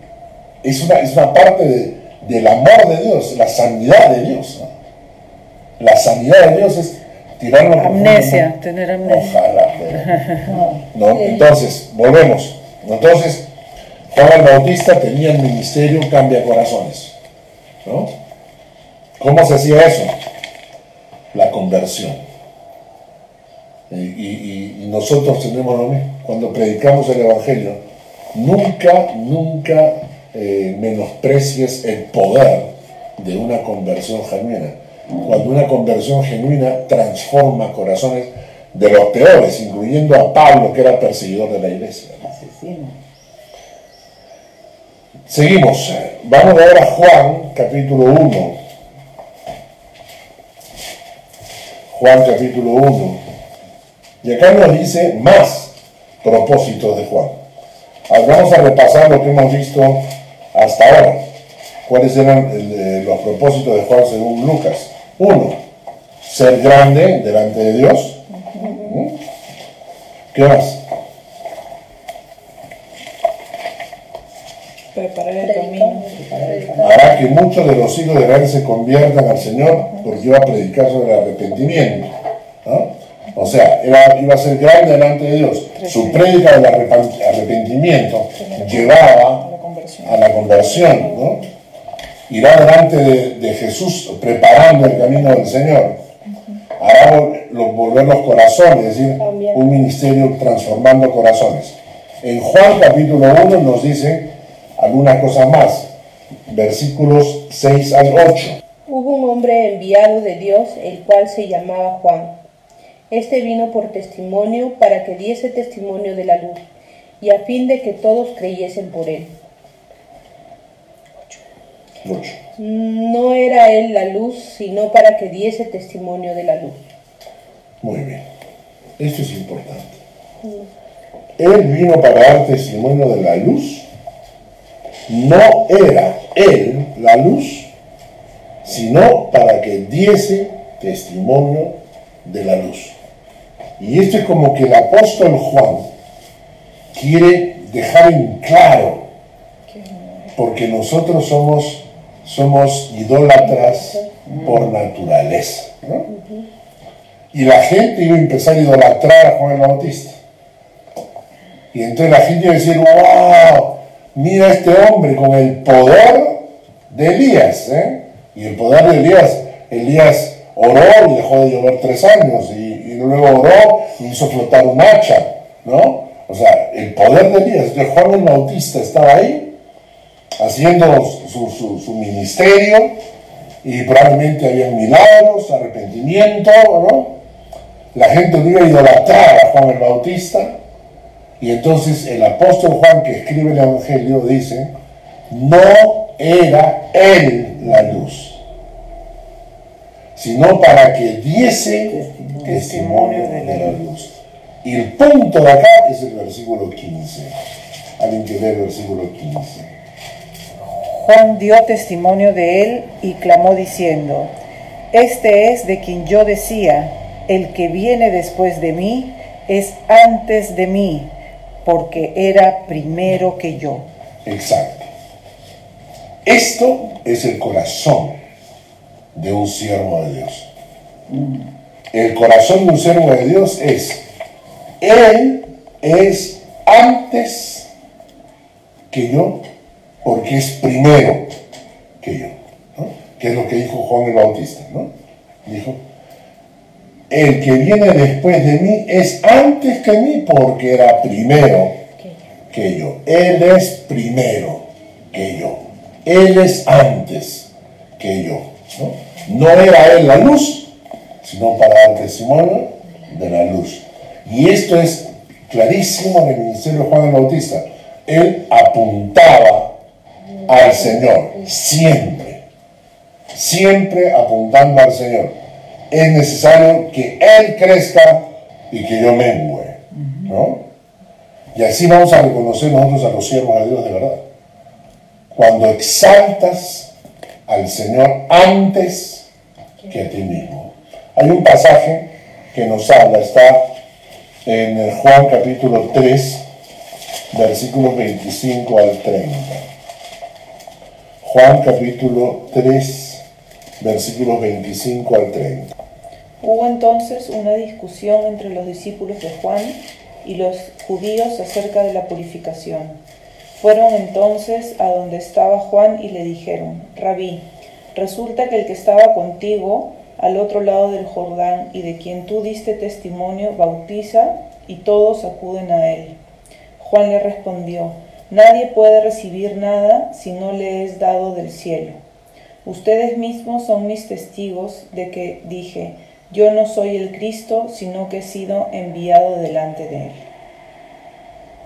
es una, es una parte del amor de Dios, la sanidad de Dios. La sanidad de Dios es tirarlo Amnesia, tener amnesia. Ojalá. ¿no? Entonces, volvemos. Entonces, Juan Bautista tenía el ministerio cambia corazones. ¿no? ¿Cómo se hacía eso? La conversión. Y, nosotros tenemos lo mismo. Cuando predicamos el Evangelio, nunca, nunca eh, menosprecies el poder de una conversión genuina. Cuando una conversión genuina transforma corazones de los peores, incluyendo a Pablo, que era perseguidor de la iglesia. Seguimos. Vamos ahora a Juan, capítulo 1. Juan, capítulo 1. Y acá nos dice más propósitos de Juan. Vamos a repasar lo que hemos visto hasta ahora. ¿Cuáles eran eh, los propósitos de Juan según Lucas? Uno, ser grande delante de Dios. ¿Mm? ¿Qué más? Preparar el camino. Hará que muchos de los hijos de Israel se conviertan al Señor porque iba a predicar sobre el arrepentimiento. O sea, iba a ser grande delante de Dios. Su prédica del arrepentimiento llevaba a la conversión. ¿no? Irá delante de, Jesús preparando el camino del Señor. Hará volver los corazones, es decir, un ministerio transformando corazones. En Juan capítulo 1 nos dice algunas cosas más. Versículos 6 al 8. Hubo un hombre enviado de Dios, el cual se llamaba Juan. Este vino por testimonio para que diese testimonio de la luz, y a fin de que todos creyesen por él. No era él la luz, sino para que diese testimonio de la luz. Muy bien. Esto es importante. Él vino para dar testimonio de la luz no era él la luz, sino para que diese testimonio de la luz. Y esto es como que el apóstol Juan quiere dejar en claro, porque nosotros somos, somos idólatras por naturaleza. Y la gente iba a empezar a idolatrar a Juan el Bautista. Y entonces la gente iba a decir, wow, mira este hombre con el poder de Elías. ¿eh? Y el poder de Elías, Elías oró y dejó de llover tres años, y, luego oró y hizo flotar un hacha, ¿no? O sea, el poder de Elías. Juan el Bautista estaba ahí, haciendo su, su ministerio, y probablemente había milagros, arrepentimiento, ¿no? La gente no iba a idolatrar a Juan el Bautista, y entonces el apóstol Juan que escribe el Evangelio dice, no era él la luz, sino para que diese testimonio de la luz. Y el punto de acá es el versículo 15. Alguien que ve el versículo 15. Juan dio testimonio de él y clamó diciendo, Este es de quien yo decía, el que viene después de mí es antes de mí porque era primero que yo. Exacto. Esto es el corazón de un siervo de Dios. El corazón de un siervo de Dios es, Él es antes que yo, porque es primero que yo. ¿no? Que es lo que dijo Juan el Bautista. ¿no? Dijo, el que viene después de mí es antes que mí porque era primero que yo. Él es primero que yo. Él es antes que yo. ¿no? no era él la luz, sino para dar testimonio de la luz. Y esto es clarísimo en el ministerio de Juan el Bautista. Él apuntaba al Señor, siempre, siempre apuntando al Señor. Es necesario que Él crezca y que yo mengue, ¿no? Y así vamos a reconocer nosotros a los siervos de Dios de verdad. Cuando exaltas al Señor antes que a ti mismo. Hay un pasaje que nos habla, está en Juan capítulo 3, versículos 25 al 30. Juan capítulo 3, versículos 25 al 30. Hubo entonces una discusión entre los discípulos de Juan y los judíos acerca de la purificación. Fueron entonces a donde estaba Juan y le dijeron, Rabí, resulta que el que estaba contigo al otro lado del Jordán y de quien tú diste testimonio bautiza y todos acuden a él. Juan le respondió, Nadie puede recibir nada si no le es dado del cielo. Ustedes mismos son mis testigos de que dije, yo no soy el Cristo, sino que he sido enviado delante de él.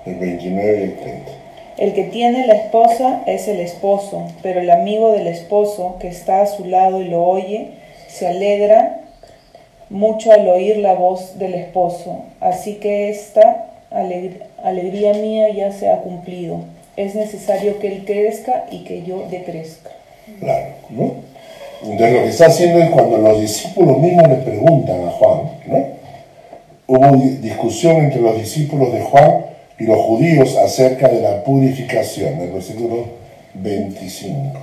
El 29 y el 30. El que tiene la esposa es el esposo, pero el amigo del esposo que está a su lado y lo oye, se alegra mucho al oír la voz del esposo. Así que esta alegría mía ya se ha cumplido. Es necesario que él crezca y que yo decrezca. Claro, ¿no? Entonces lo que está haciendo es cuando los discípulos mismos le preguntan a Juan, ¿no? Hubo discusión entre los discípulos de Juan y los judíos acerca de la purificación, el versículo 25.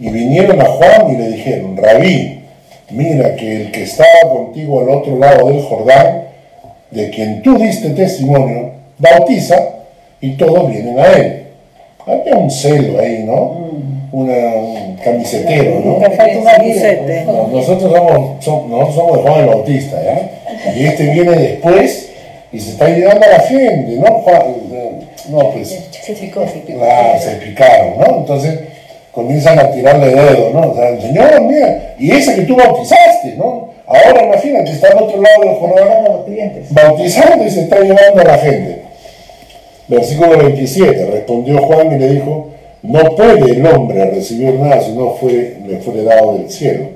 Y vinieron a Juan y le dijeron, Rabí, mira que el que estaba contigo al otro lado del Jordán, de quien tú diste testimonio, bautiza y todos vienen a él. Había un celo ahí, ¿no? Una, un camisetero, ¿no? nosotros somos, nosotros somos de Juan el Bautista, ¿ya? Y este viene después y se está ayudando a la gente, ¿no? no, pues. Se picó, se picó. Claro, se picaron, ¿no? Entonces comienzan a tirarle dedo, ¿no? O sea, Señor, mira, y esa que tú bautizaste, ¿no? Ahora imagínate, está al otro lado del Jordán bautizando y se está llevando a la gente. Versículo 27, respondió Juan y le dijo, no puede el hombre recibir nada si no fue, le fue dado del cielo.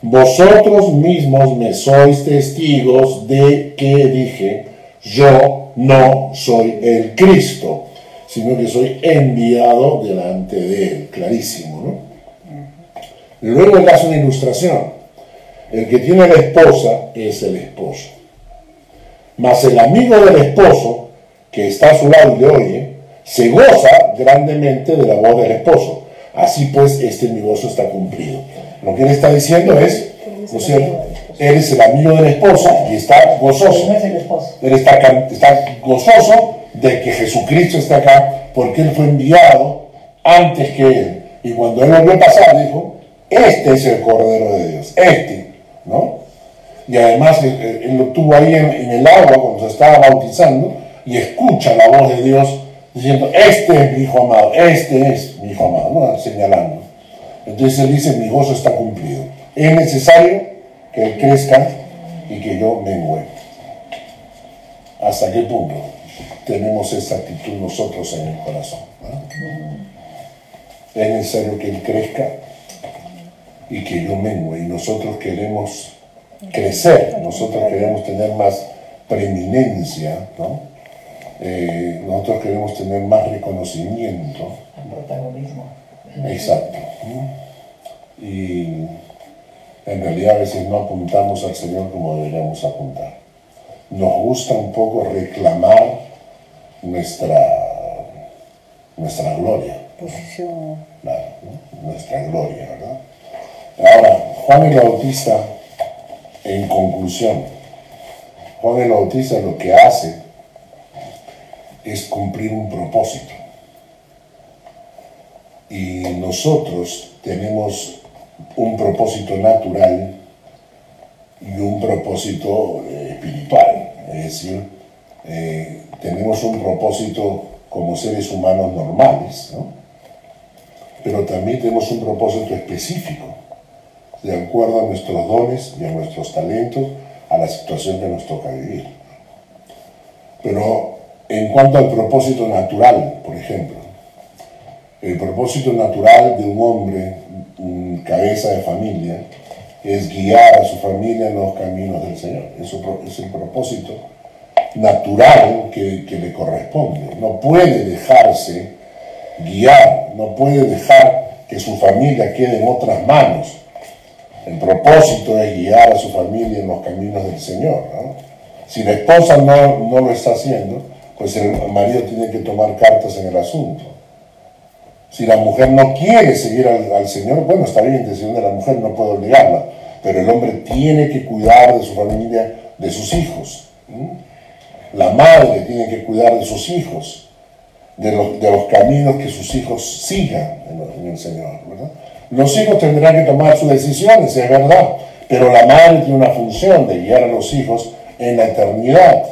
Vosotros mismos me sois testigos de que dije, yo no soy el Cristo, sino que soy enviado delante de él. Clarísimo, ¿no? Luego le hace una ilustración. El que tiene la esposa es el esposo. Mas el amigo del esposo, que está a su lado y le oye, se goza grandemente de la voz del esposo. Así pues, este mi gozo está cumplido. Lo que él está diciendo es, ¿no es cierto? Él es el amigo del esposo y está gozoso. Él está, está gozoso de que Jesucristo está acá porque Él fue enviado antes que Él. Y cuando Él volvió a pasar, dijo, este es el Cordero de Dios, este, ¿no? Y además Él, lo tuvo ahí en, el agua cuando se estaba bautizando y escucha la voz de Dios diciendo, este es mi hijo amado, este es mi hijo amado, señalando. Entonces Él dice, mi gozo está cumplido. Es necesario que Él crezca y que yo me mueva. ¿Hasta qué punto? tenemos esa actitud nosotros en el corazón. Es necesario que Él crezca y que yo mengue. Y nosotros queremos crecer, nosotros queremos tener más preeminencia, eh, nosotros queremos tener más reconocimiento. Protagonismo. Exacto. Y en realidad a veces no apuntamos al Señor como deberíamos apuntar. Nos gusta un poco reclamar nuestra, nuestra gloria. Posición. nuestra gloria, ¿verdad? Ahora, Juan el Bautista, en conclusión, Juan el Bautista lo que hace es cumplir un propósito. Y nosotros tenemos un propósito natural y un propósito eh, espiritual, es decir, eh, tenemos un propósito como seres humanos normales, ¿no? pero también tenemos un propósito específico, de acuerdo a nuestros dones y a nuestros talentos, a la situación que nos toca vivir. Pero en cuanto al propósito natural, por ejemplo, el propósito natural de un hombre, cabeza de familia, es guiar a su familia en los caminos del Señor. Eso es el propósito natural que, que le corresponde. No puede dejarse guiar, no puede dejar que su familia quede en otras manos. El propósito es guiar a su familia en los caminos del Señor. Si la esposa no, no lo está haciendo, pues el marido tiene que tomar cartas en el asunto. Si la mujer no quiere seguir al, Señor, bueno, está bien, decisión de la mujer, no puedo obligarla, pero el hombre tiene que cuidar de su familia, de sus hijos. La madre tiene que cuidar de sus hijos, de los, de los caminos que sus hijos sigan en, el Señor. Los hijos tendrán que tomar sus decisiones, es verdad, pero la madre tiene una función de guiar a los hijos en la eternidad.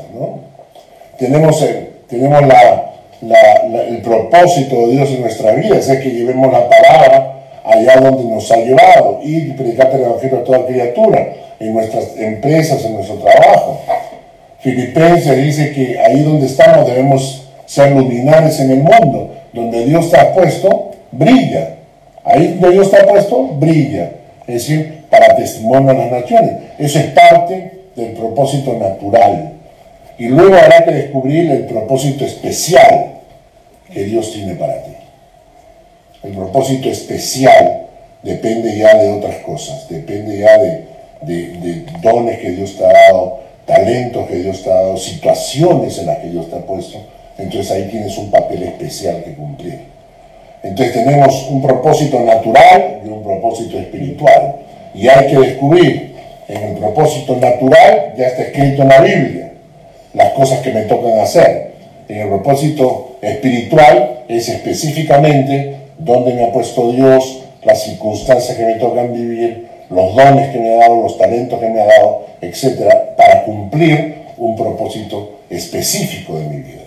Tenemos, el, tenemos el propósito de Dios en nuestra vida, es que llevemos la palabra allá donde nos ha llevado y predicar el Evangelio a toda criatura, en nuestras empresas, en nuestro trabajo. Filipenses dice que ahí donde estamos debemos ser luminares en el mundo, donde Dios ha puesto, brilla. Ahí donde Dios ha puesto, brilla. Es decir, para testimonio a las naciones. Eso es parte del propósito natural. Y luego habrá que descubrir el propósito especial que Dios tiene para ti. El propósito especial depende ya de otras cosas, depende ya de, de dones que Dios te ha dado, talentos que Dios te ha dado, situaciones en las que Dios te ha puesto. Entonces ahí tienes un papel especial que cumplir. Entonces tenemos un propósito natural y un propósito espiritual. Y hay que descubrir en el propósito natural, ya está escrito en la Biblia, las cosas que me tocan hacer. En el propósito espiritual es específicamente dónde me ha puesto Dios, las circunstancias que me tocan vivir, los dones que me ha dado, los talentos que me ha dado, etcétera, para cumplir un propósito específico de mi vida.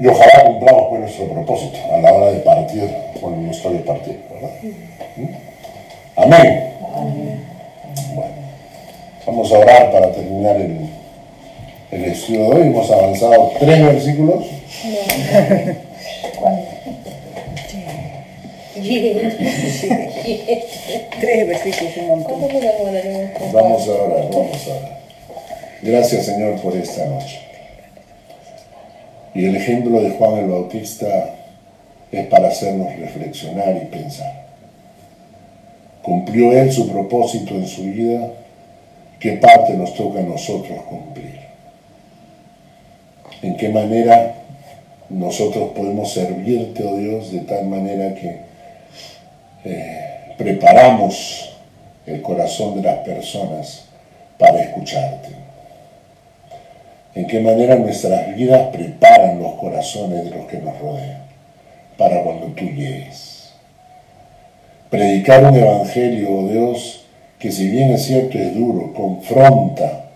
Y ojalá cumplamos pues nuestro propósito a la hora de partir, cuando no estoy de partir, Amén. Vamos a orar para terminar el, el estudio de hoy. Hemos avanzado tres versículos. Tres versículos, un montón. Vamos a orar, vamos a orar. Gracias, Señor, por esta noche. Y el ejemplo de Juan el Bautista es para hacernos reflexionar y pensar. ¿Cumplió él su propósito en su vida? ¿Qué parte nos toca a nosotros cumplir? ¿En qué manera nosotros podemos servirte, oh Dios, de tal manera que eh, preparamos el corazón de las personas para escucharte. En qué manera nuestras vidas preparan los corazones de los que nos rodean para cuando tú llegues. Predicar un evangelio, oh Dios, que si bien es cierto es duro, confronta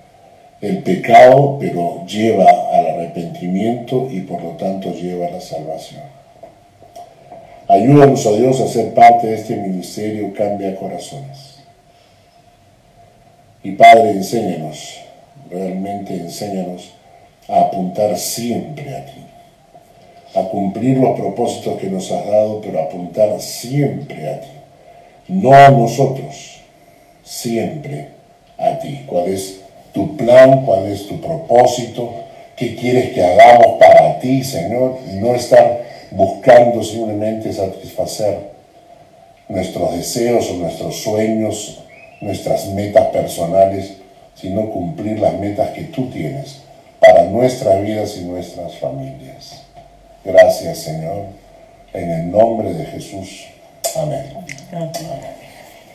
el pecado, pero lleva al arrepentimiento y por lo tanto lleva a la salvación. Ayúdanos, a Dios, a ser parte de este ministerio Cambia Corazones. Y Padre, enséñanos, realmente enséñanos a apuntar siempre a ti, a cumplir los propósitos que nos has dado, pero apuntar siempre a ti, no a nosotros, siempre a ti. ¿Cuál es tu plan? ¿Cuál es tu propósito? ¿Qué quieres que hagamos para ti, Señor? Y no estar buscando simplemente satisfacer nuestros deseos o nuestros sueños, nuestras metas personales, sino cumplir las metas que tú tienes para nuestras vidas y nuestras familias. Gracias Señor, en el nombre de Jesús. Amén. Amén.